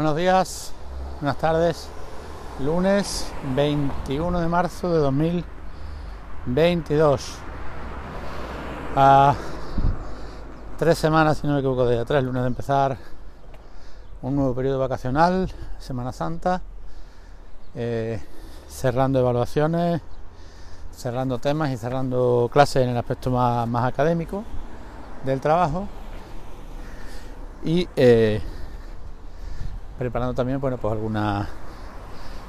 Buenos días, buenas tardes. Lunes 21 de marzo de 2022. A tres semanas, si no me equivoco, de tres lunes de empezar un nuevo periodo vacacional, Semana Santa, eh, cerrando evaluaciones, cerrando temas y cerrando clases en el aspecto más, más académico del trabajo y eh, preparando también bueno, pues alguna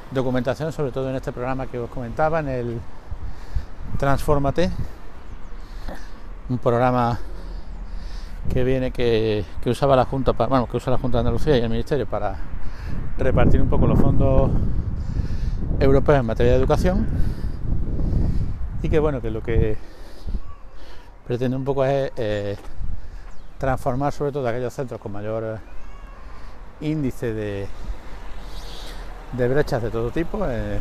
documentación, sobre todo en este programa que os comentaba, en el Transformate, un programa que viene que, que usaba la Junta, para, bueno, que usa la Junta de Andalucía y el Ministerio para repartir un poco los fondos europeos en materia de educación y que bueno, que lo que pretende un poco es eh, transformar sobre todo aquellos centros con mayor índice de, de brechas de todo tipo, eh,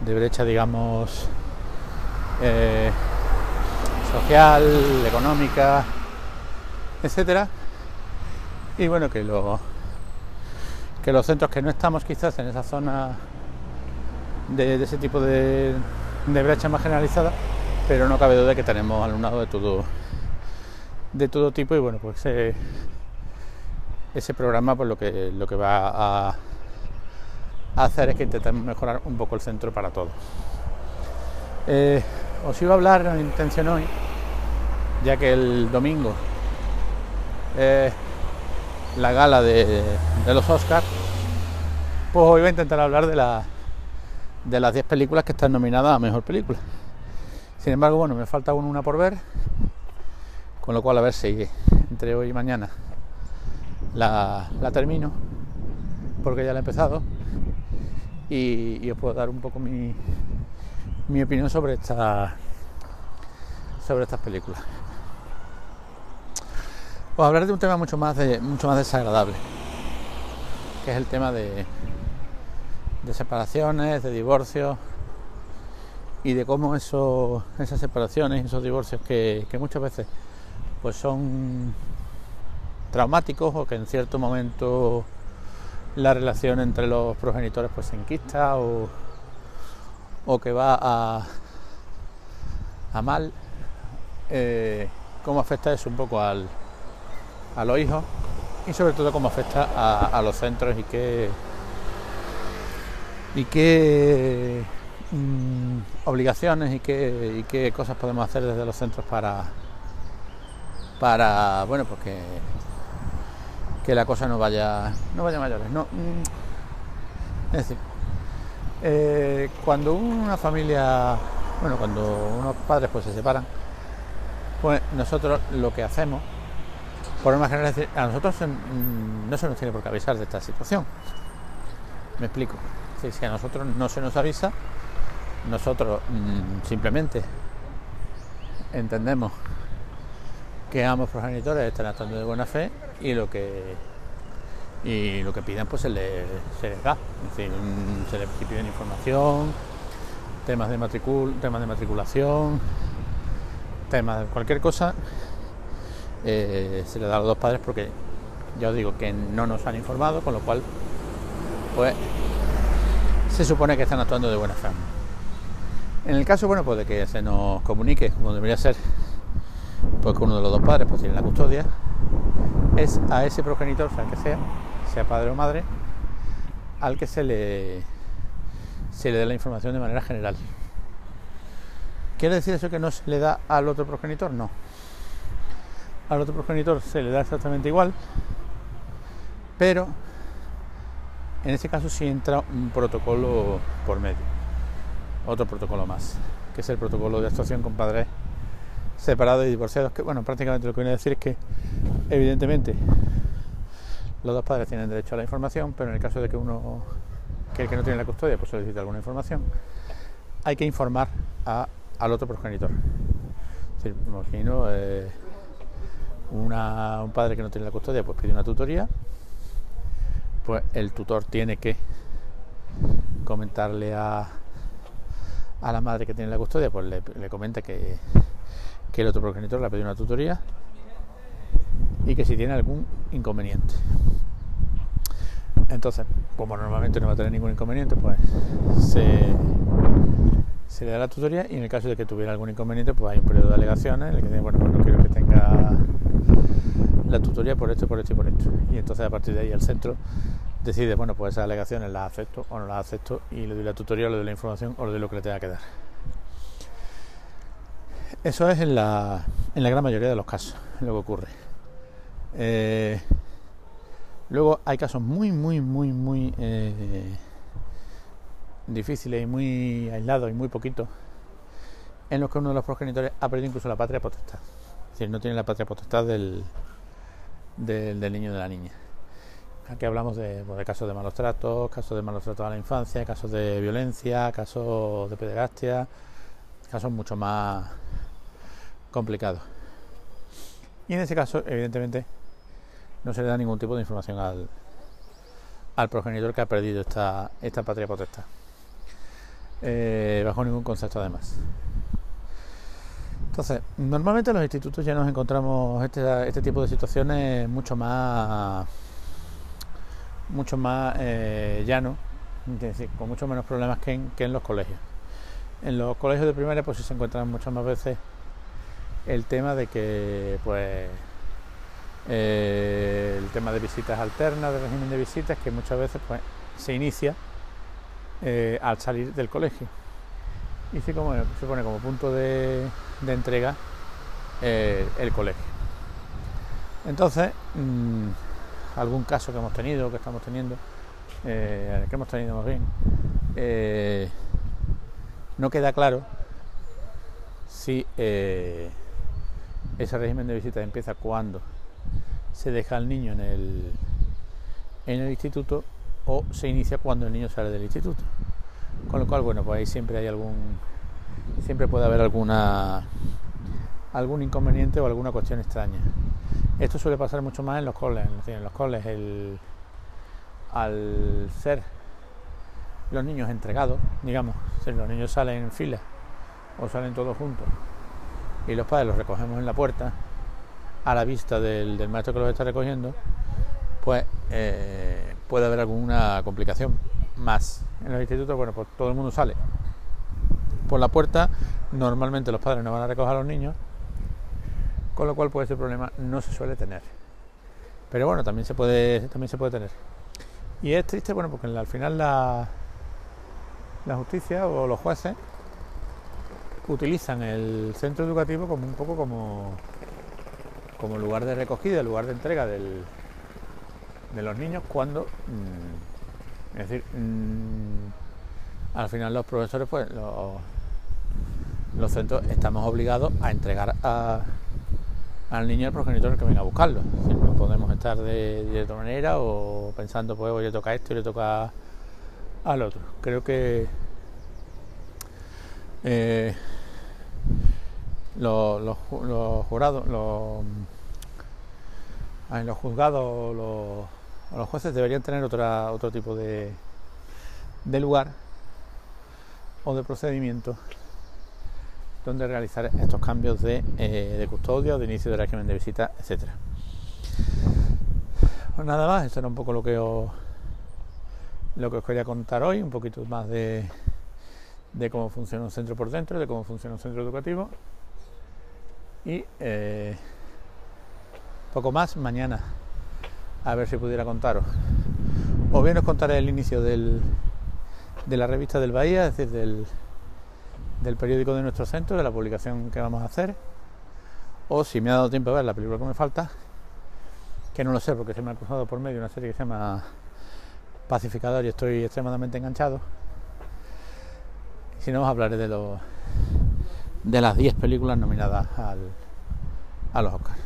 de brecha digamos eh, social, económica, etcétera. Y bueno que lo que los centros que no estamos quizás en esa zona de, ese tipo de, de brecha más generalizada, pero no cabe duda que tenemos alumnado de todo de todo tipo y bueno pues ese, ese programa pues lo que lo que va a, hacer es que intentemos mejorar un poco el centro para todos. Eh, os iba a hablar la intención hoy, ya que el domingo es la gala de, de los Oscars, pues hoy voy a intentar hablar de, la, de las 10 películas que están nominadas a Mejor Película. Sin embargo, bueno, me falta una por ver, con lo cual a ver si entre hoy y mañana la, la termino, porque ya la he empezado, y, y, os puedo dar un poco mi, mi opinión sobre, esta, sobre estas películas. Os hablar de un tema mucho más, de, mucho más desagradable, que es el tema de, de separaciones, de divorcios y de cómo eso, esas separaciones, esos divorcios que, que muchas veces pues son traumáticos o que en cierto momento la relación entre los progenitores pues se enquista o, o que va a, a mal, eh, cómo afecta eso un poco al, a los hijos y sobre todo cómo afecta a, a los centros y qué y qué mmm, obligaciones y qué, y qué cosas podemos hacer desde los centros para para bueno pues que, la cosa no vaya no vaya mayores no mm, es decir eh, cuando una familia bueno cuando unos padres pues se separan pues nosotros lo que hacemos por lo más general decir, a nosotros mm, no se nos tiene por qué avisar de esta situación. Me explico si, a nosotros no se nos avisa nosotros mmm, simplemente entendemos que ambos progenitores están actuando de buena fe y lo que y lo que pidan pues se les, se les da. Es decir, se les piden información temas de matricul temas de matriculación temas de cualquier cosa eh, se le da a los dos padres porque ya os digo que no nos han informado con lo cual pues se supone que están actuando de buena fe. En el caso bueno pues de que se nos comunique como debería ser pues que uno de los dos padres pues tiene la custodia, es a ese progenitor, sea que sea, sea padre o madre, al que se le, se le dé la información de manera general. ¿Quiere decir eso que no se le da al otro progenitor? No. Al otro progenitor se le da exactamente igual, pero en ese caso sí entra un protocolo por medio, otro protocolo más, que es el protocolo de actuación con padres separados y divorciados, que bueno, prácticamente lo que viene a decir es que evidentemente los dos padres tienen derecho a la información, pero en el caso de que uno, que el que no tiene la custodia, pues solicite alguna información, hay que informar al otro progenitor. Me imagino eh, un padre que no tiene la custodia, pues pide una tutoría, pues el tutor tiene que comentarle a, a la madre que tiene la custodia, pues le comenta que que el otro progenitor le ha pedido una tutoría y que si tiene algún inconveniente. Entonces, como normalmente no va a tener ningún inconveniente, pues se, se le da la tutoría y en el caso de que tuviera algún inconveniente, pues hay un periodo de alegaciones en el que dice, bueno, pues no quiero que tenga la tutoría por esto, por esto y por esto. Y entonces a partir de ahí el centro decide, bueno, pues esas alegaciones las acepto o no las acepto y le doy la tutoría, le doy la información o le doy lo que le tenga que dar. Eso es en la, en la gran mayoría de los casos lo que ocurre. Eh, luego hay casos muy, muy, muy, muy eh, difíciles y muy aislados y muy poquitos en los que uno de los progenitores ha perdido incluso la patria potestad. Es decir, no tiene la patria potestad del, del, niño o de la niña. Aquí hablamos de, pues, de, casos de malos tratos, casos de malos tratos a la infancia, casos de violencia, casos de pederastia, casos mucho más complicados. Y en ese caso, evidentemente, no se le da ningún tipo de información al, al progenitor que ha perdido esta, esta patria potestad. Eh, bajo ningún concepto además. Entonces, normalmente en los institutos ya nos encontramos este, este tipo de situaciones mucho más mucho más eh, llano, es decir, con mucho menos problemas que en, que en los colegios. En los colegios de primaria pues sí se encuentran muchas más veces el tema de que pues eh, el tema de visitas alternas, de régimen de visitas, que muchas veces pues se inicia eh, al salir del colegio y se, como, se pone como punto de, entrega eh, el colegio. Entonces, mmm, algún caso que hemos tenido, que estamos teniendo, que hemos tenido más bien, no queda claro si ese régimen de visitas empieza cuando se deja al niño en el, en el instituto o se inicia cuando el niño sale del instituto. Con lo cual, bueno, pues ahí siempre hay algún, siempre puede haber alguna algún inconveniente o alguna cuestión extraña. Esto suele pasar mucho más en los coles. En los coles, el, al ser los niños entregados, digamos, si los niños salen en fila o salen todos juntos y los padres los recogemos en la puerta a la vista del, maestro que los está recogiendo, pues eh, puede haber alguna complicación más. En los institutos, bueno, pues todo el mundo sale por la puerta. Normalmente los padres no van a recoger a los niños con lo cual pues ese problema no se suele tener. Pero bueno, también se puede, también se puede tener. Y es triste, bueno, porque al final la, la justicia o los jueces utilizan el centro educativo como un poco como, como lugar de recogida, lugar de entrega del, de los niños cuando, mmm, es decir, mmm, al final los profesores, pues los, los centros estamos obligados a entregar a al niño el progenitor que venga a buscarlo. no podemos estar de, de, otra manera o pensando, pues hoy le toca esto y le toca al otro. Creo que eh, los, los, jurados, los, los juzgados, los, los jueces deberían tener otra, otro tipo de, de lugar o de procedimiento donde realizar estos cambios de, eh, de custodia, de inicio de régimen de visita, etcétera. Pues nada más, eso era un poco lo que os lo que os quería contar hoy, un poquito más de, de cómo funciona un centro por dentro, de cómo funciona un centro educativo. Y eh, poco más mañana, a ver si pudiera contaros. O bien os contaré el inicio del, de la revista del Bahía, es decir, del, del periódico de nuestro centro, de la publicación que vamos a hacer, o si me ha dado tiempo a ver la película que me falta, que no lo sé porque se me ha cruzado por medio una serie que se llama Pacificador y estoy extremadamente enganchado. Si no, os hablaré de, los de las 10 películas nominadas al, a los Oscars.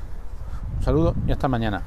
Un saludo y hasta mañana.